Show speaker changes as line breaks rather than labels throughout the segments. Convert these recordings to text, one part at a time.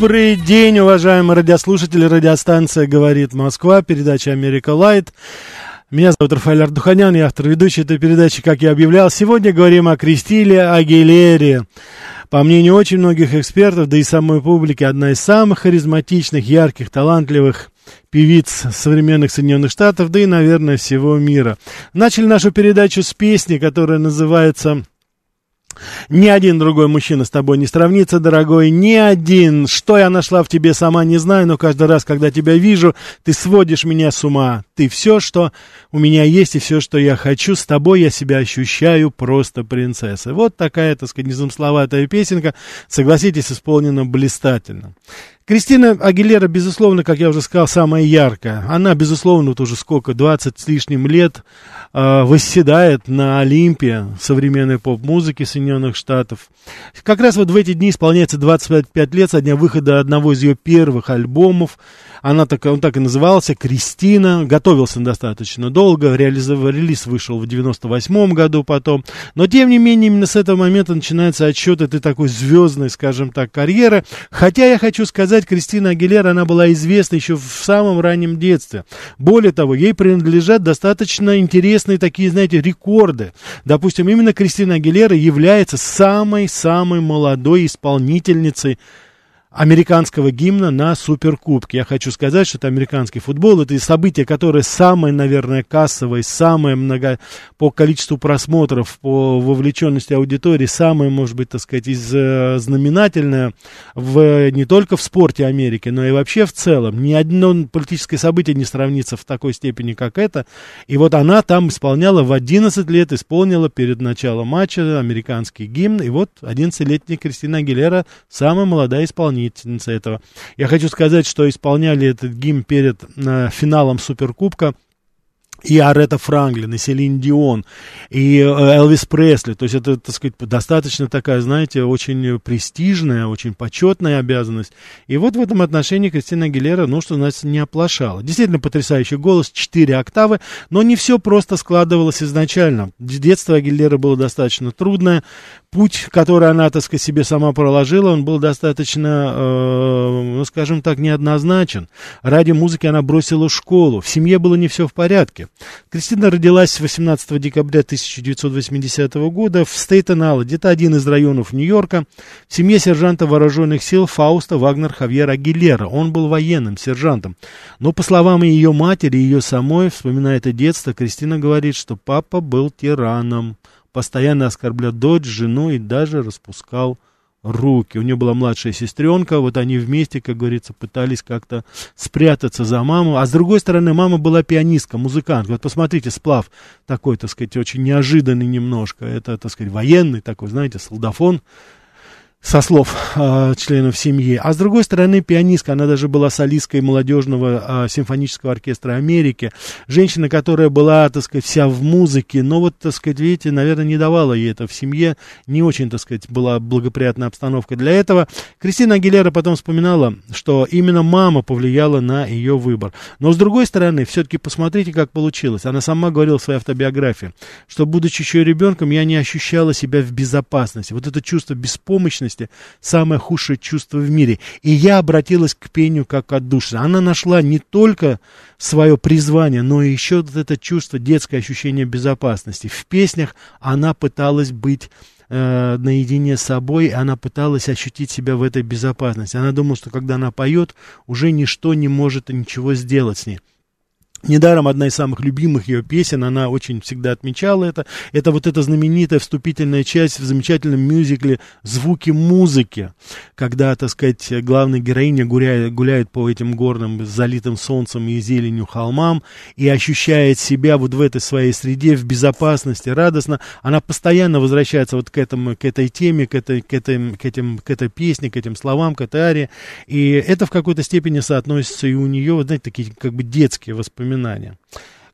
Добрый день, уважаемые радиослушатели. Радиостанция «Говорит Москва», передача «Америка Лайт». Меня зовут Рафаэль Ардуханян, я автор ведущей этой передачи, как я объявлял. Сегодня говорим о Кристиле Агилере. По мнению очень многих экспертов, да и самой публики, одна из самых харизматичных, ярких, талантливых певиц современных Соединенных Штатов, да и, наверное, всего мира. Начали нашу передачу с песни, которая называется ни один другой мужчина с тобой не сравнится, дорогой, ни один. Что я нашла в тебе, сама не знаю, но каждый раз, когда тебя вижу, ты сводишь меня с ума. Ты все, что у меня есть, и все, что я хочу, с тобой я себя ощущаю просто принцессой. Вот такая, так сказать, незамысловатая песенка, согласитесь, исполнена блистательно. Кристина Агилера, безусловно, как я уже сказал, самая яркая. Она, безусловно, вот уже сколько, 20 с лишним лет э, восседает на Олимпе современной поп-музыки Соединенных Штатов. Как раз вот в эти дни исполняется 25 лет со дня выхода одного из ее первых альбомов. Она так, он так и назывался «Кристина». Готовился достаточно долго. Реализов, релиз вышел в 98 году потом. Но, тем не менее, именно с этого момента начинается отсчет этой такой звездной, скажем так, карьеры. Хотя я хочу сказать, Кристина Агилера, она была известна еще в самом раннем детстве. Более того, ей принадлежат достаточно интересные такие, знаете, рекорды. Допустим, именно Кристина Агилера является самой-самой молодой исполнительницей американского гимна на Суперкубке. Я хочу сказать, что это американский футбол, это событие, которое самое, наверное, кассовое, самое много по количеству просмотров, по вовлеченности аудитории, самое, может быть, так сказать, из, э, знаменательное в, не только в спорте Америки, но и вообще в целом. Ни одно политическое событие не сравнится в такой степени, как это. И вот она там исполняла в 11 лет, исполнила перед началом матча американский гимн, и вот 11-летняя Кристина Агилера, самая молодая исполнительница исполнительница этого. Я хочу сказать, что исполняли этот гимн перед э, финалом Суперкубка и Арета Франклин, и Селин Дион, и э, Элвис Пресли. То есть это, так сказать, достаточно такая, знаете, очень престижная, очень почетная обязанность. И вот в этом отношении Кристина Агилера, ну, что значит, не оплошала. Действительно потрясающий голос, 4 октавы, но не все просто складывалось изначально. Детство Агилера было достаточно трудное, путь, который она, так сказать, себе сама проложила, он был достаточно, э, ну, скажем так, неоднозначен. Ради музыки она бросила школу, в семье было не все в порядке. Кристина родилась 18 декабря 1980 года в Стейтен-Алладе, это один из районов Нью-Йорка, в семье сержанта вооруженных сил Фауста Вагнер Хавьера Агилера. Он был военным сержантом. Но, по словам ее матери, ее самой, вспоминая это детство, Кристина говорит, что папа был тираном постоянно оскорблял дочь, жену и даже распускал руки. У нее была младшая сестренка, вот они вместе, как говорится, пытались как-то спрятаться за маму. А с другой стороны, мама была пианистка, музыкант. Вот посмотрите, сплав такой, так сказать, очень неожиданный немножко. Это, так сказать, военный такой, знаете, солдафон со слов э, членов семьи. А с другой стороны, пианистка, она даже была солисткой молодежного э, симфонического оркестра Америки. Женщина, которая была, так сказать, вся в музыке, но вот, так сказать, видите, наверное, не давала ей это в семье. Не очень, так сказать, была благоприятная обстановка для этого. Кристина Агилера потом вспоминала, что именно мама повлияла на ее выбор. Но с другой стороны, все-таки посмотрите, как получилось. Она сама говорила в своей автобиографии, что, будучи еще ребенком, я не ощущала себя в безопасности. Вот это чувство беспомощности беспомощности самое худшее чувство в мире. И я обратилась к пению как отдушина. Она нашла не только свое призвание, но и еще вот это чувство, детское ощущение безопасности. В песнях она пыталась быть э, наедине с собой, она пыталась ощутить себя в этой безопасности. Она думала, что когда она поет, уже ничто не может ничего сделать с ней. Недаром одна из самых любимых ее песен, она очень всегда отмечала это. Это вот эта знаменитая вступительная часть в замечательном мюзикле «Звуки музыки», когда, так сказать, главная героиня гуляет, гуляет по этим горным, залитым солнцем и зеленью холмам и ощущает себя вот в этой своей среде, в безопасности, радостно. Она постоянно возвращается вот к, этому, к этой теме, к этой, к, этой, к, этим, к этой песне, к этим словам, к этой арии. И это в какой-то степени соотносится и у нее, вот знаете, такие как бы детские воспоминания воспоминания.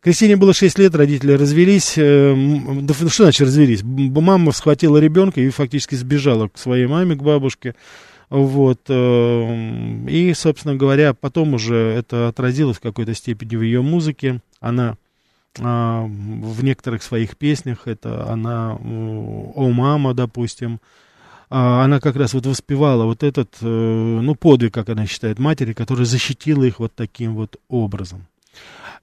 Кристине было 6 лет, родители развелись. Э, да, что значит развелись? Мама схватила ребенка и фактически сбежала к своей маме, к бабушке. Вот. Э, и, собственно говоря, потом уже это отразилось в какой-то степени в ее музыке. Она а, в некоторых своих песнях, это она «О, мама», допустим, а, она как раз вот воспевала вот этот, э, ну, подвиг, как она считает, матери, которая защитила их вот таким вот образом.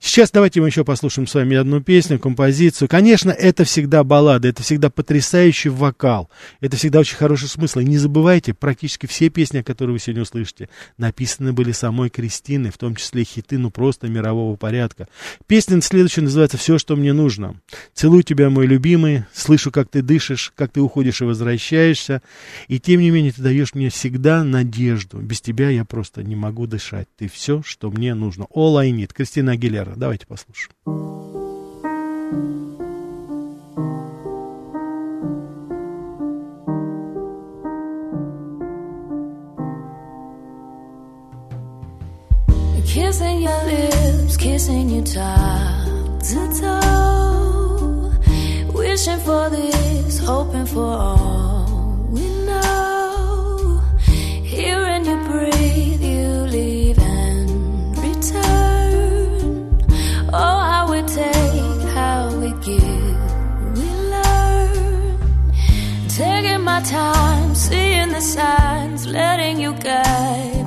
Сейчас давайте мы еще послушаем с вами одну песню, композицию. Конечно, это всегда баллада, это всегда потрясающий вокал, это всегда очень хороший смысл. И не забывайте, практически все песни, которые вы сегодня услышите, написаны были самой Кристиной, в том числе хиты, ну просто мирового порядка. Песня следующая называется «Все, что мне нужно». «Целую тебя, мой любимый, слышу, как ты дышишь, как ты уходишь и возвращаешься, и тем не менее ты даешь мне всегда надежду. Без тебя я просто не могу дышать. Ты все, что мне нужно». All I need. Кристина Агилера. Давайте послушаем.
kissing your lips, kissing your top to toe. Wishing for this, hoping for all time, seeing the signs, letting you guide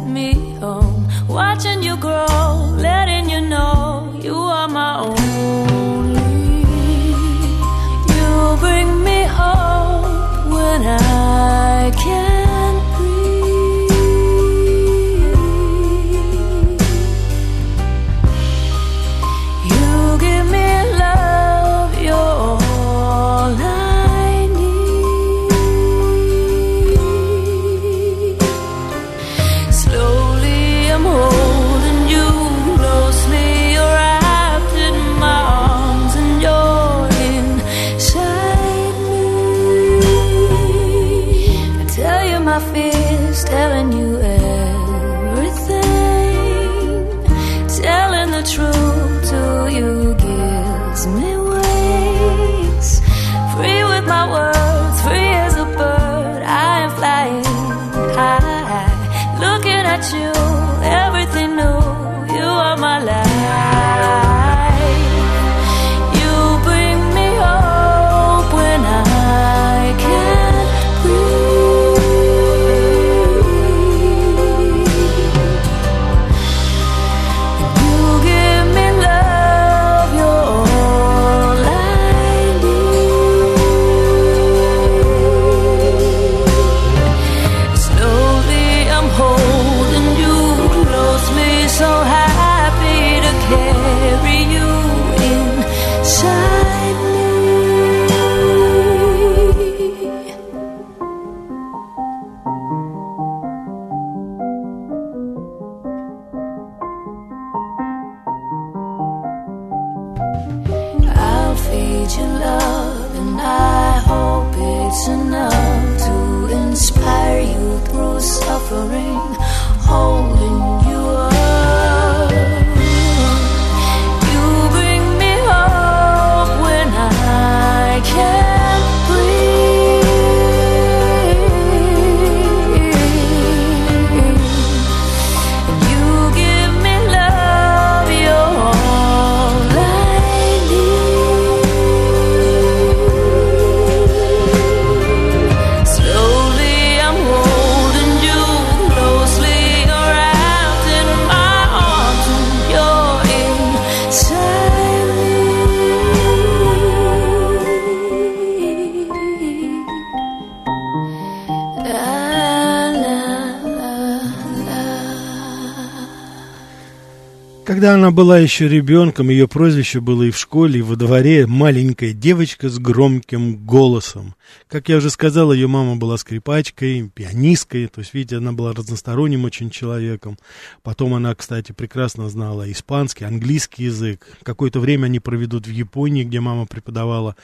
она была еще ребенком, ее прозвище было и в школе, и во дворе «маленькая девочка с громким голосом». Как я уже сказал, ее мама была скрипачкой, пианисткой, то есть, видите, она была разносторонним очень человеком. Потом она, кстати, прекрасно знала испанский, английский язык. Какое-то время они проведут в Японии, где мама преподавала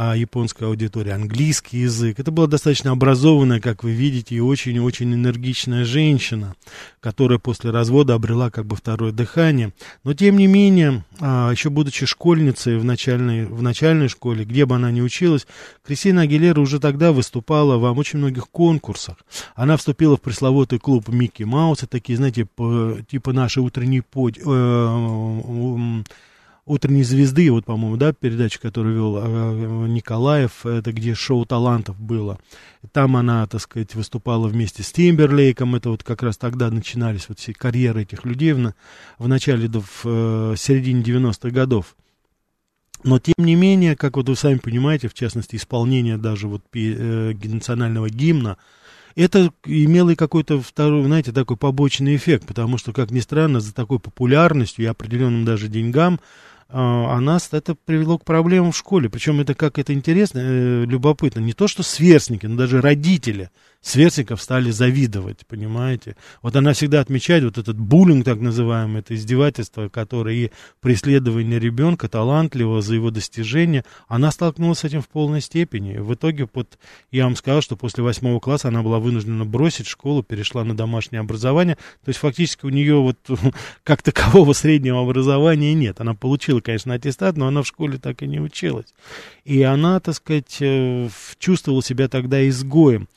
а японская аудитория, английский язык. Это была достаточно образованная, как вы видите, и очень-очень энергичная женщина, которая после развода обрела как бы второе дыхание. Но, тем не менее, а, еще будучи школьницей в начальной, в начальной школе, где бы она ни училась, Кристина Агилера уже тогда выступала во очень многих конкурсах. Она вступила в пресловутый клуб Микки Мауса, такие, знаете, по- типа наши утренние подь... э, утренней звезды, вот, по-моему, да, передача, которую вел э, Николаев, это где шоу талантов было. Там она, так сказать, выступала вместе с Тимберлейком, это вот как раз тогда начинались вот все карьеры этих людей в, в начале, в э, середине 90-х годов. Но, тем не менее, как вот вы сами понимаете, в частности, исполнение даже вот э, национального гимна, это имело и какой-то второй, знаете, такой побочный эффект, потому что, как ни странно, за такой популярностью и определенным даже деньгам а, а нас это привело к проблемам в школе. Причем это как это интересно, э, любопытно. Не то, что сверстники, но даже родители сверстников стали завидовать, понимаете? Вот она всегда отмечает вот этот буллинг, так называемый, это издевательство, которое и преследование ребенка, талантливого за его достижения, она столкнулась с этим в полной степени. В итоге, вот, я вам сказал, что после восьмого класса она была вынуждена бросить школу, перешла на домашнее образование, то есть фактически у нее вот как такового среднего образования нет. Она получила, конечно, аттестат, но она в школе так и не училась. И она, так сказать, э, чувствовала себя тогда изгоем.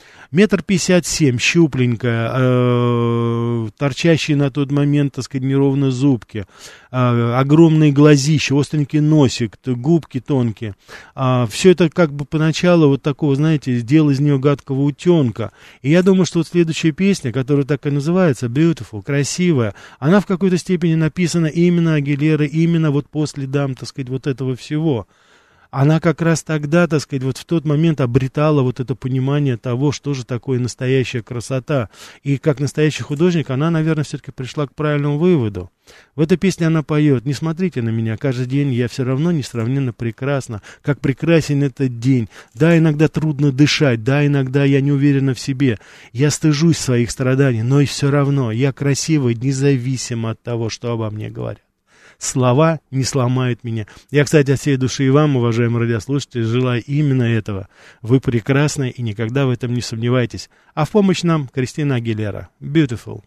Метр пятьдесят семь, щупленькая, э, торчащие на тот момент, так сказать, неровно зубки, э, огромные глазища, остренький носик, губки тонкие. А, все это как бы поначалу вот такого, знаете, сделал из нее гадкого утенка. И я думаю, что вот следующая песня, которая так и называется, Beautiful, красивая, она в какой-то степени написана именно Агилера, именно вот после дам, так сказать, вот этого всего она как раз тогда, так сказать, вот в тот момент обретала вот это понимание того, что же такое настоящая красота. И как настоящий художник, она, наверное, все-таки пришла к правильному выводу. В этой песне она поет «Не смотрите на меня, каждый день я все равно несравненно прекрасна, как прекрасен этот день. Да, иногда трудно дышать, да, иногда я не уверена в себе, я стыжусь своих страданий, но и все равно я красивая, независимо от того, что обо мне говорят» слова не сломают меня. Я, кстати, от всей души и вам, уважаемые радиослушатели, желаю именно этого. Вы прекрасны и никогда в этом не сомневайтесь. А в помощь нам Кристина Агилера. Beautiful.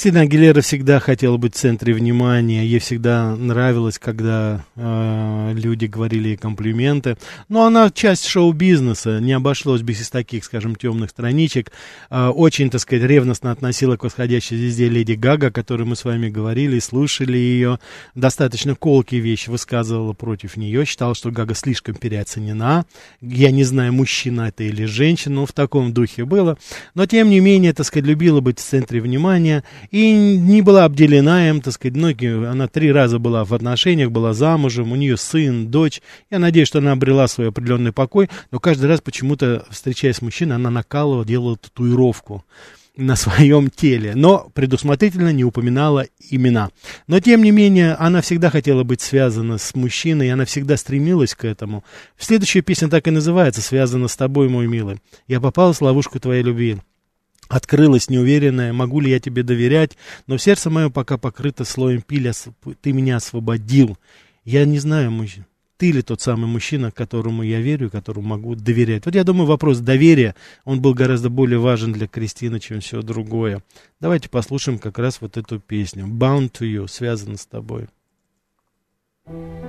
Кристина Агилера всегда хотела быть в центре внимания. Ей всегда нравилось, когда э, люди говорили ей комплименты. Но она часть шоу-бизнеса, не обошлось без таких, скажем, темных страничек. Э, очень, так сказать, ревностно относила к восходящей звезде Леди Гага, о которой мы с вами говорили, слушали ее. Достаточно колкие вещи высказывала против нее. Считала, что Гага слишком переоценена. Я не знаю, мужчина это или женщина, но в таком духе было. Но, тем не менее, так сказать, любила быть в центре внимания и не была обделена им, так сказать, многие, она три раза была в отношениях, была замужем, у нее сын, дочь. Я надеюсь, что она обрела свой определенный покой, но каждый раз почему-то, встречаясь с мужчиной, она накалывала, делала татуировку на своем теле, но предусмотрительно не упоминала имена. Но, тем не менее, она всегда хотела быть связана с мужчиной, и она всегда стремилась к этому. Следующая песня так и называется «Связана с тобой, мой милый». «Я попалась в ловушку твоей любви». Открылась неуверенная, могу ли я тебе доверять, но сердце мое пока покрыто слоем пиля, ты меня освободил. Я не знаю, мужчина, ты ли тот самый мужчина, которому я верю, которому могу доверять. Вот я думаю, вопрос доверия, он был гораздо более важен для Кристины, чем все другое. Давайте послушаем как раз вот эту песню. Bound to you, связано с тобой. thank you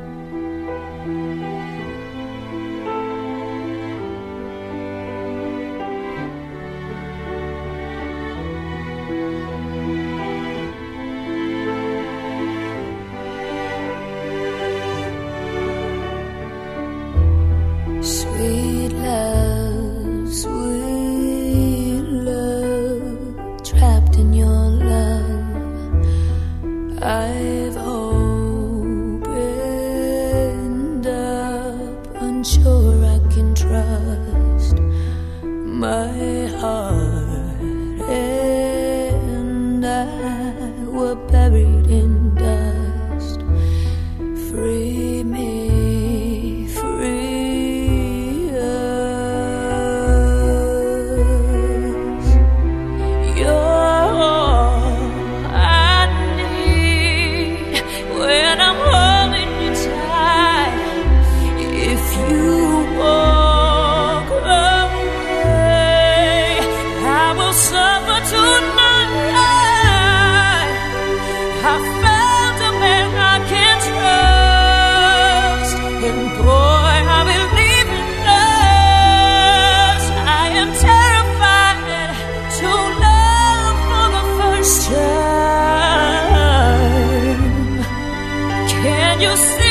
you see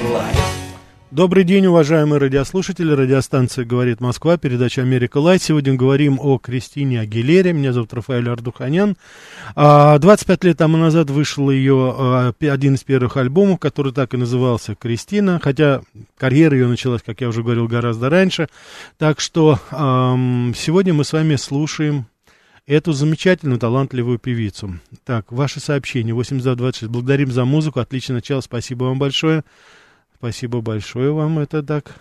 Добрый день, уважаемые радиослушатели. Радиостанция «Говорит Москва», передача «Америка Light». Сегодня говорим о Кристине Агилере. Меня зовут Рафаэль Ардуханян. 25 а, лет тому назад вышел ее а, один из первых альбомов, который так и назывался «Кристина», хотя карьера ее началась, как я уже говорил, гораздо раньше. Так что сегодня мы с вами слушаем эту замечательную, талантливую певицу. Так, ваши сообщения 8226. Благодарим за музыку. Отличное начало. Спасибо вам большое. Спасибо большое вам, это так.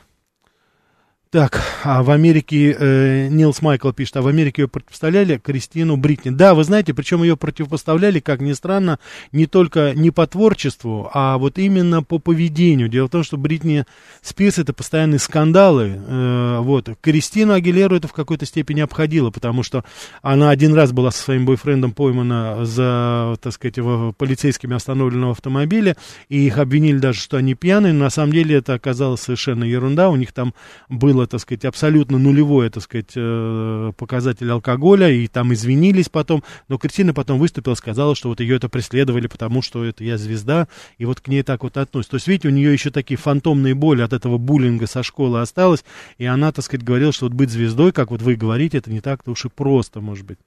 Так, а в Америке, э, Нилс Майкл пишет, а в Америке ее противопоставляли Кристину Бритни. Да, вы знаете, причем ее противопоставляли, как ни странно, не только не по творчеству, а вот именно по поведению. Дело в том, что Бритни Спирс это постоянные скандалы. Э, вот. Кристину Агилеру это в какой-то степени обходило, потому что она один раз была со своим бойфрендом поймана за, так сказать, в полицейскими остановленном автомобиле, и их обвинили даже, что они пьяные, но на самом деле это оказалось совершенно ерунда. У них там было было, так сказать, абсолютно нулевой, так сказать, э, показатель алкоголя, и там извинились потом, но Кристина потом выступила, сказала, что вот ее это преследовали, потому что это я звезда, и вот к ней так вот относятся. То есть, видите, у нее еще такие фантомные боли от этого буллинга со школы осталось, и она, так сказать, говорила, что вот быть звездой, как вот вы говорите, это не так-то уж и просто, может быть.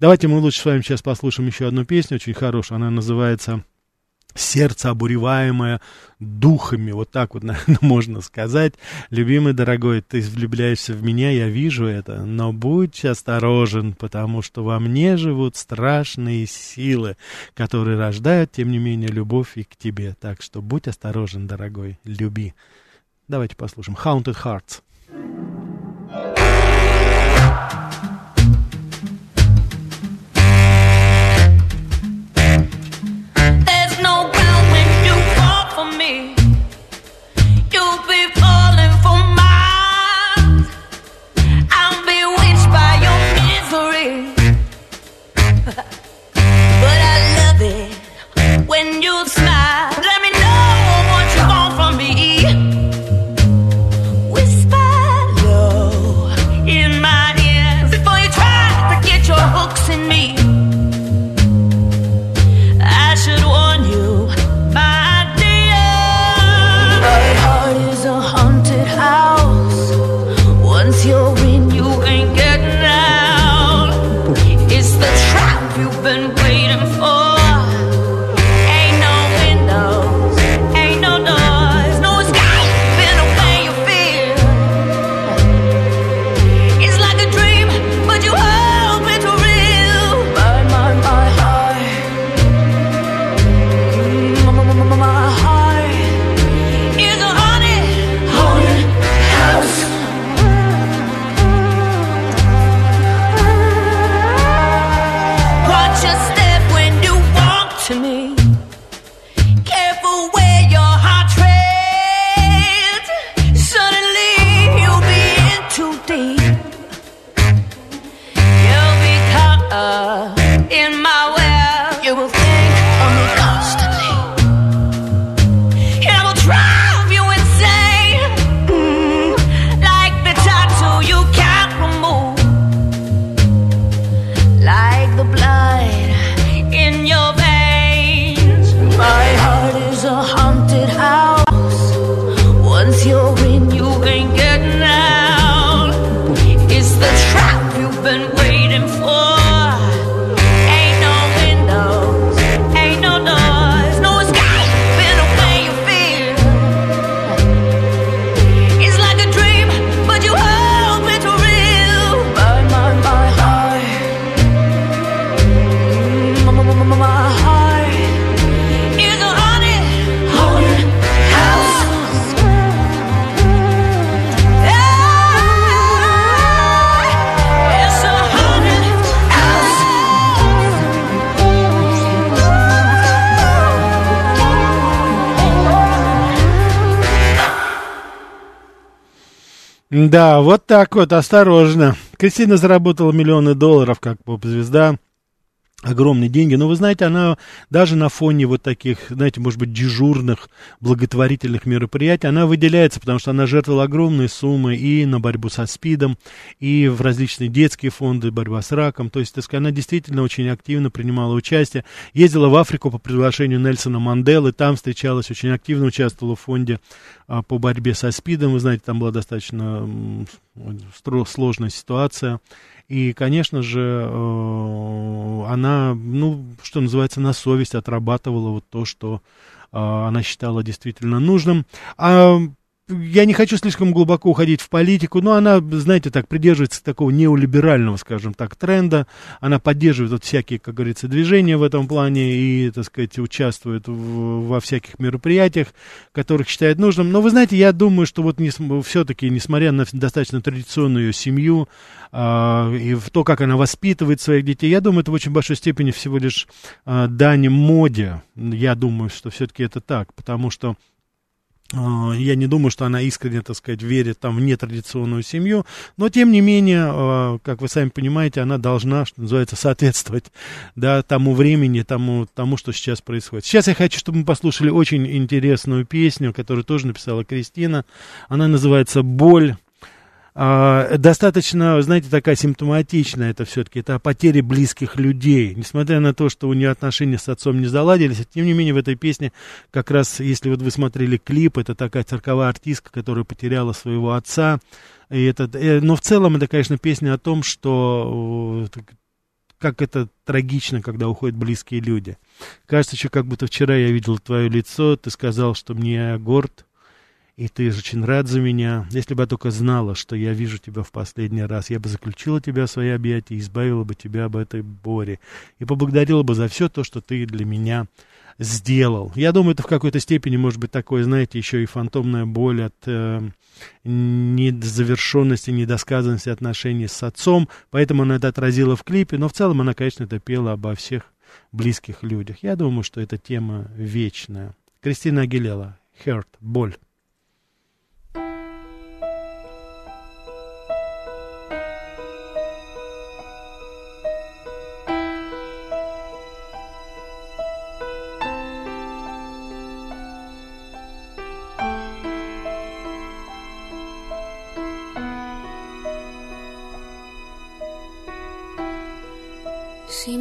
Давайте мы лучше с вами сейчас послушаем еще одну песню, очень хорошую, она называется сердце обуреваемое духами, вот так вот, наверное, можно сказать. Любимый дорогой, ты влюбляешься в меня, я вижу это, но будь осторожен, потому что во мне живут страшные силы, которые рождают, тем не менее, любовь и к тебе. Так что будь осторожен, дорогой, люби. Давайте послушаем. Haunted Hearts. Да, вот так вот, осторожно. Кристина заработала миллионы долларов как поп-звезда. Огромные деньги. Но вы знаете, она даже на фоне вот таких, знаете, может быть, дежурных благотворительных мероприятий, она выделяется, потому что она жертвовала огромные суммы и на борьбу со СПИДом, и в различные детские фонды, борьба с раком. То есть, так сказать, она действительно очень активно принимала участие. Ездила в Африку по приглашению Нельсона Манделы, там встречалась, очень активно участвовала в фонде а, по борьбе со СПИДом. Вы знаете, там была достаточно сложная ситуация. И, конечно же, э, она, ну, что называется, на совесть отрабатывала вот то, что э, она считала действительно нужным. А я не хочу слишком глубоко уходить в политику, но она, знаете, так придерживается такого неолиберального, скажем так, тренда. Она поддерживает вот всякие, как говорится, движения в этом плане и, так сказать, участвует в, во всяких мероприятиях, которых считает нужным. Но вы знаете, я думаю, что вот не, все-таки, несмотря на достаточно традиционную семью э, и в то, как она воспитывает своих детей, я думаю, это в очень большой степени всего лишь э, дань моде. Я думаю, что все-таки это так, потому что я не думаю, что она искренне, так сказать, верит там в нетрадиционную семью, но тем не менее, а, как вы сами понимаете, она должна, что называется, соответствовать да, тому времени, тому, тому, что сейчас происходит. Сейчас я хочу, чтобы мы послушали очень интересную песню, которую тоже написала Кристина. Она называется «Боль». А, достаточно, знаете, такая симптоматичная это все-таки, это о потере близких людей. Несмотря на то, что у нее отношения с отцом не заладились, тем не менее в этой песне как раз, если вот вы смотрели клип, это такая цирковая артистка, которая потеряла своего отца. И это, э, но в целом это, конечно, песня о том, что э, как это трагично, когда уходят близкие люди. Кажется, еще как будто вчера я видел твое лицо, ты сказал, что мне горд, и ты же очень рад за меня. Если бы я только знала, что я вижу тебя в последний раз, я бы заключила тебя в свои объятия и избавила бы тебя об этой боре. И поблагодарила бы за все то, что ты для меня сделал. Я думаю, это в какой-то степени может быть такое, знаете, еще и фантомная боль от э, недозавершенности, недосказанности отношений с отцом. Поэтому она это отразила в клипе. Но в целом она, конечно, это пела обо всех близких людях. Я думаю, что эта тема вечная. Кристина Агилела. Hurt. Боль.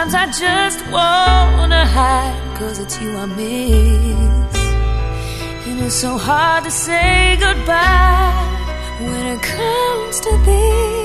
Sometimes I just wanna hide, cause it's you I miss. And it's so hard to say goodbye when it comes to this.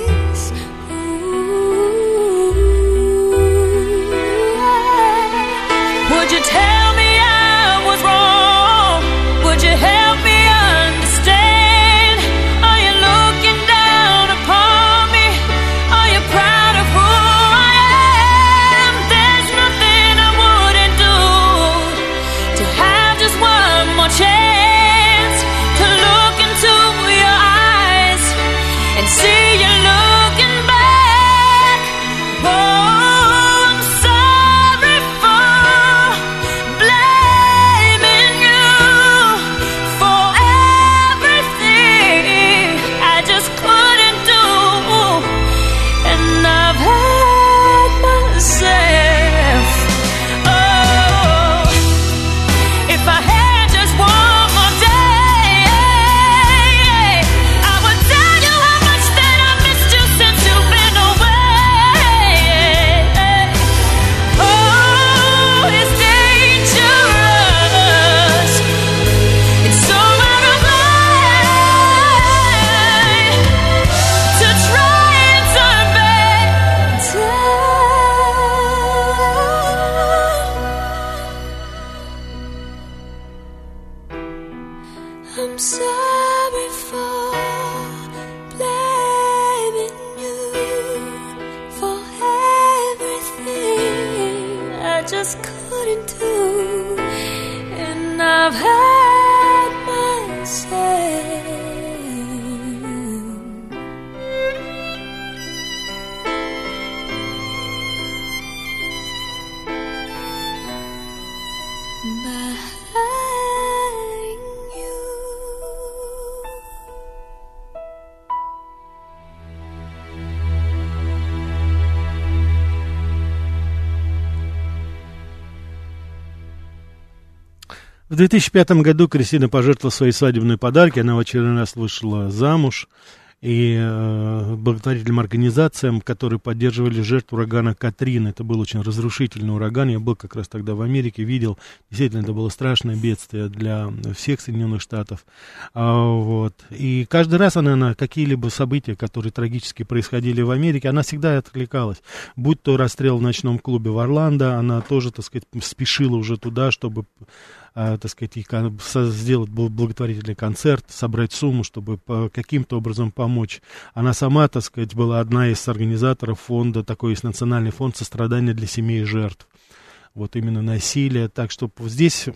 just couldn't do. And I've had myself.
В 2005 году Кристина пожертвовала свои свадебные подарки, она в очередной раз вышла замуж и э, благотворительным организациям, которые поддерживали жертв урагана Катрин. Это был очень разрушительный ураган. Я был как раз тогда в Америке, видел. Действительно, это было страшное бедствие для всех Соединенных Штатов. А, вот. И каждый раз она на какие-либо события, которые трагически происходили в Америке, она всегда отвлекалась. Будь то расстрел в ночном клубе в Орландо, она тоже, так сказать, спешила уже туда, чтобы так сказать, сделать благотворительный концерт, собрать сумму, чтобы каким-то образом помочь. Она сама, так сказать, была одна из организаторов фонда, такой есть национальный фонд сострадания для семей жертв. Вот именно насилие. Так что здесь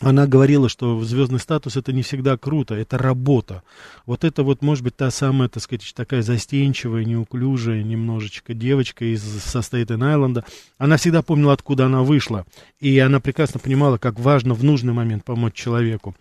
она говорила, что звездный статус это не всегда круто, это работа. Вот это вот, может быть, та самая, так сказать, такая застенчивая, неуклюжая немножечко девочка из со Стейтен-Айленда. Она всегда помнила, откуда она вышла. И она прекрасно понимала, как важно в нужный момент помочь человеку.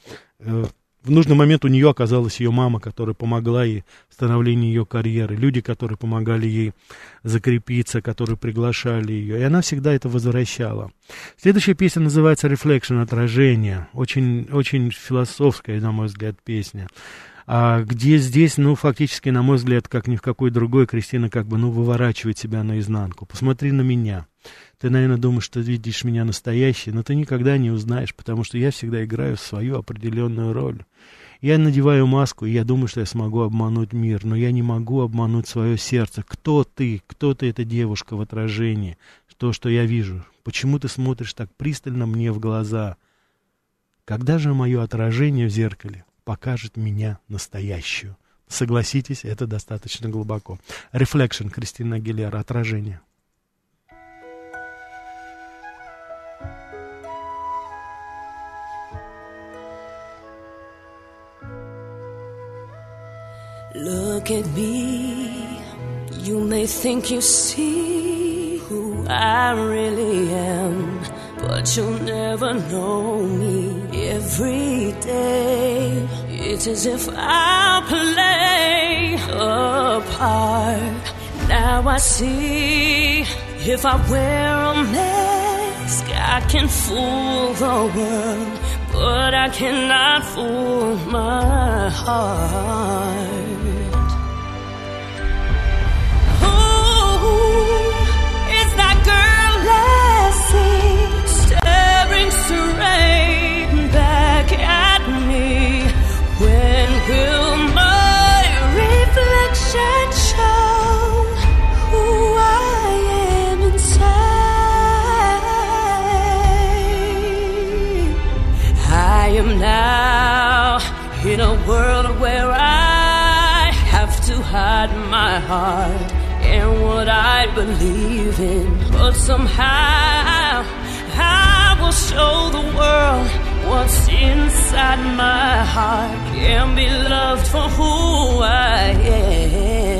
В нужный момент у нее оказалась ее мама, которая помогла ей в становлении ее карьеры, люди, которые помогали ей закрепиться, которые приглашали ее, и она всегда это возвращала. Следующая песня называется «Reflection. Отражение». Очень, очень философская, на мой взгляд, песня. А где здесь, ну, фактически, на мой взгляд, как ни в какой другой, Кристина как бы, ну, выворачивает себя наизнанку. Посмотри на меня. Ты, наверное, думаешь, что видишь меня настоящий, но ты никогда не узнаешь, потому что я всегда играю свою определенную роль. Я надеваю маску, и я думаю, что я смогу обмануть мир, но я не могу обмануть свое сердце. Кто ты? Кто ты, эта девушка в отражении? То, что я вижу. Почему ты смотришь так пристально мне в глаза? Когда же мое отражение в зеркале покажет меня настоящую? Согласитесь, это достаточно глубоко. Reflection, Кристина Агилера, отражение.
Look at me. You may think you see who I really am, but you'll never know me every day. It's as if I play a part. Now I see if I wear a mask, I can fool the world, but I cannot fool my heart. Who is that girl I see, staring straight. Heart and what I believe in. But somehow I will show the world what's inside my heart. Can be loved for who I am.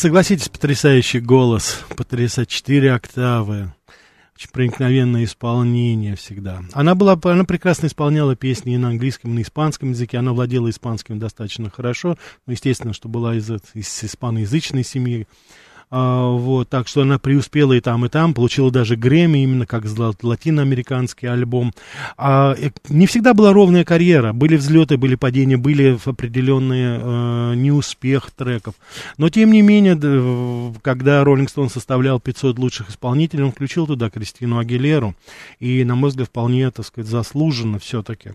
Согласитесь, потрясающий голос, потрясать четыре октавы, очень проникновенное исполнение всегда. Она была, она прекрасно исполняла песни и на английском, и на испанском языке. Она владела испанским достаточно хорошо. Ну, естественно, что была из, из испаноязычной семьи. А, вот, так что она преуспела и там, и там, получила даже Грэмми, именно как латиноамериканский альбом. А, не всегда была ровная карьера, были взлеты, были падения, были определенные э, неуспех треков. Но, тем не менее, когда Роллинг Стоун составлял 500 лучших исполнителей, он включил туда Кристину Агилеру, и, на мой взгляд, вполне, так сказать, заслуженно все-таки.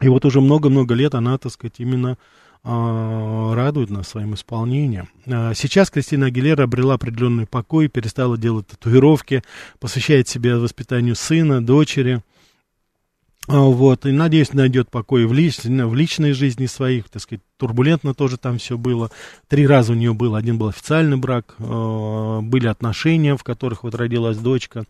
И вот уже много-много лет она, так сказать, именно радует нас своим исполнением. А, сейчас Кристина Агилера обрела определенный покой, перестала делать татуировки, посвящает себя воспитанию сына, дочери. А, вот, и надеюсь, найдет покой в, лич, в личной жизни своих, так сказать, турбулентно тоже там все было. Три раза у нее был, один был официальный брак, э, были отношения, в которых вот родилась дочка.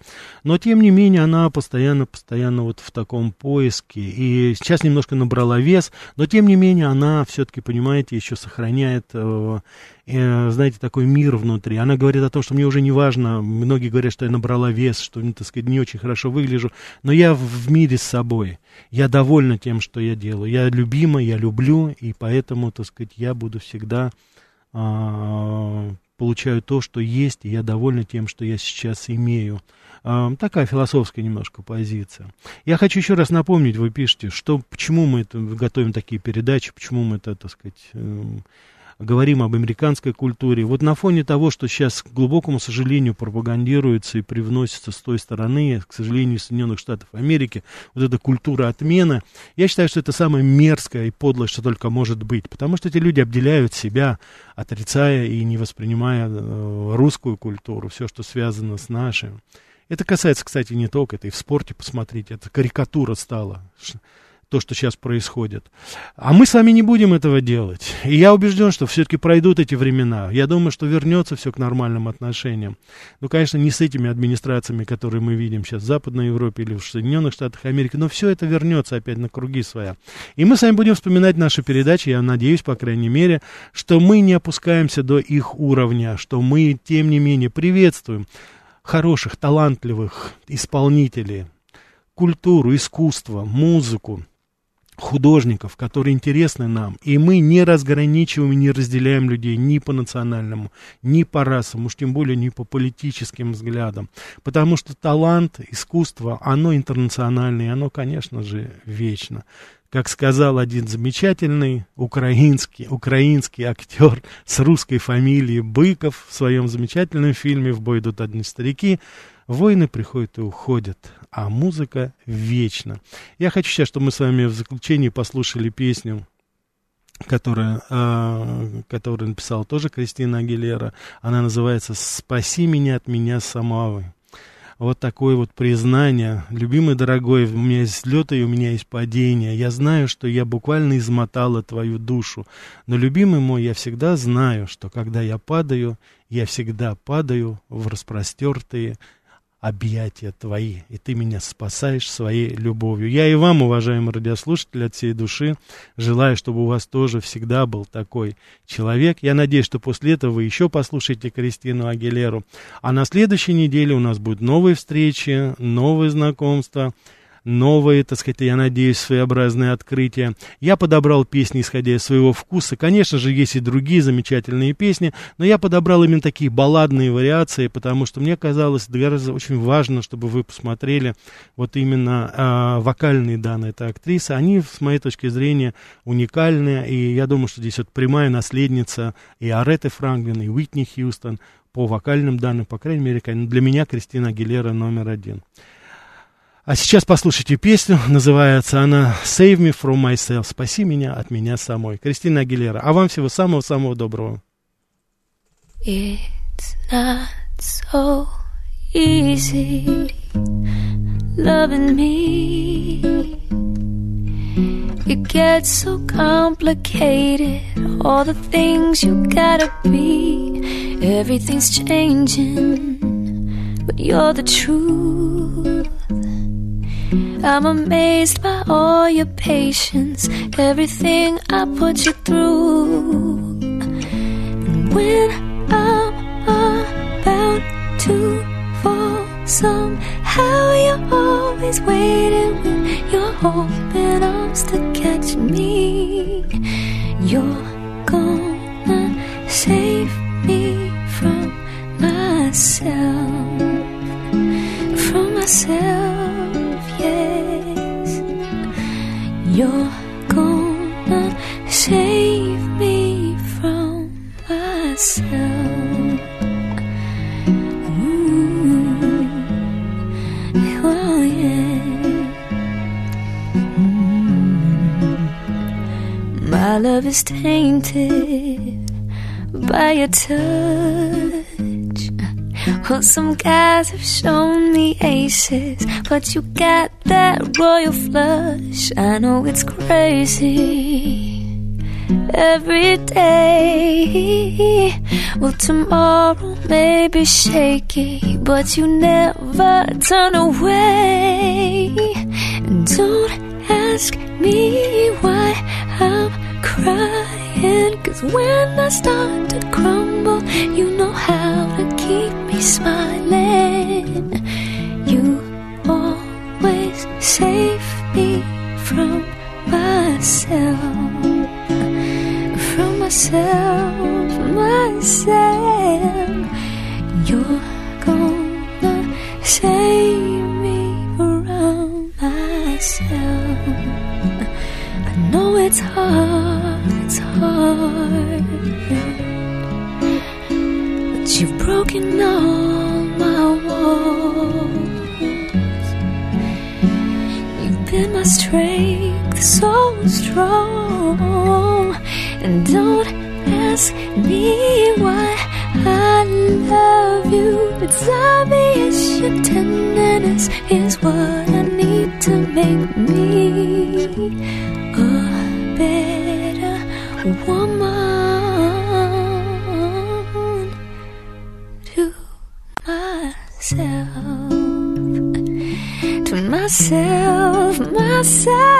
Но, тем не менее, она постоянно, постоянно вот в таком поиске. И сейчас немножко набрала вес, но, тем не менее, она все-таки, понимаете, еще сохраняет э, э, знаете, такой мир внутри. Она говорит о том, что мне уже не важно, многие говорят, что я набрала вес, что, так сказать, не очень хорошо выгляжу, но я в мире с собой. Я довольна тем, что я делаю. Я любима, я люблю, и поэтому, так сказать, я буду всегда а, получаю то, что есть, и я довольна тем, что я сейчас имею. А, такая философская немножко позиция. Я хочу еще раз напомнить, вы пишете, что, почему мы это, готовим такие передачи, почему мы это, так сказать, эм, говорим об американской культуре. Вот на фоне того, что сейчас, к глубокому сожалению, пропагандируется и привносится с той стороны, к сожалению, Соединенных Штатов Америки, вот эта культура отмены, я считаю, что это самое мерзкое и подлое, что только может быть. Потому что эти люди обделяют себя, отрицая и не воспринимая э, русскую культуру, все, что связано с нашим. Это касается, кстати, не только, это и в спорте, посмотрите, это карикатура стала то, что сейчас происходит. А мы с вами не будем этого делать. И я убежден, что все-таки пройдут эти времена. Я думаю, что вернется все к нормальным отношениям. Ну, конечно, не с этими администрациями, которые мы видим сейчас в Западной Европе или в Соединенных Штатах Америки, но все это вернется опять на круги своя. И мы с вами будем вспоминать наши передачи, я надеюсь, по крайней мере, что мы не опускаемся до их уровня, что мы, тем не менее, приветствуем хороших, талантливых исполнителей, культуру, искусство, музыку, художников, которые интересны нам. И мы не разграничиваем, не разделяем людей ни по национальному, ни по расам, уж тем более не по политическим взглядам. Потому что талант, искусство, оно интернациональное, оно, конечно же, вечно. Как сказал один замечательный украинский, украинский актер с русской фамилией Быков в своем замечательном фильме «В бой идут одни старики», Войны приходят и уходят, а музыка вечна. Я хочу сейчас, чтобы мы с вами в заключении послушали песню, которая, э, которую написала тоже Кристина Агилера. Она называется «Спаси меня от меня самого». Вот такое вот признание. Любимый дорогой, у меня есть взлеты и у меня есть падения. Я знаю, что я буквально измотала твою душу. Но, любимый мой, я всегда знаю, что когда я падаю, я всегда падаю в распростертые объятия твои, и ты меня спасаешь своей любовью. Я и вам, уважаемые радиослушатели, от всей души желаю, чтобы у вас тоже всегда был такой человек. Я надеюсь, что после этого вы еще послушаете Кристину Агилеру. А на следующей неделе у нас будут новые встречи, новые знакомства новые, так сказать, я надеюсь, своеобразные открытия. Я подобрал песни, исходя из своего вкуса. Конечно же, есть и другие замечательные песни, но я подобрал именно такие балладные вариации, потому что мне казалось гораздо очень важно, чтобы вы посмотрели вот именно э, вокальные данные этой актрисы. Они, с моей точки зрения, уникальные, и я думаю, что здесь вот прямая наследница и Ареты Франклин, и Уитни Хьюстон по вокальным данным, по крайней мере, для меня Кристина Агилера номер один. А сейчас послушайте песню, называется она «Save me from myself», «Спаси меня от меня самой». Кристина Агилера. А вам всего самого-самого доброго.
It's not so easy loving me It gets so complicated All the things you gotta be Everything's changing But you're the truth I'm amazed by all your patience, everything I put you through. And when I'm about to fall, somehow you're always waiting with your open arms to catch me. But you got that royal flush. I know it's crazy every day. Well, tomorrow may be shaky, but you never turn away. And don't ask me why I'm crying, cause when I start to crumble, you know how to keep me smiling. Save me from myself from myself, myself. You're gonna save me from myself. I know it's hard, it's hard. But you've broken all my walls. Been my strength, so strong. And don't ask me why I love you. It's obvious your tenderness is what I need to make me a better woman side.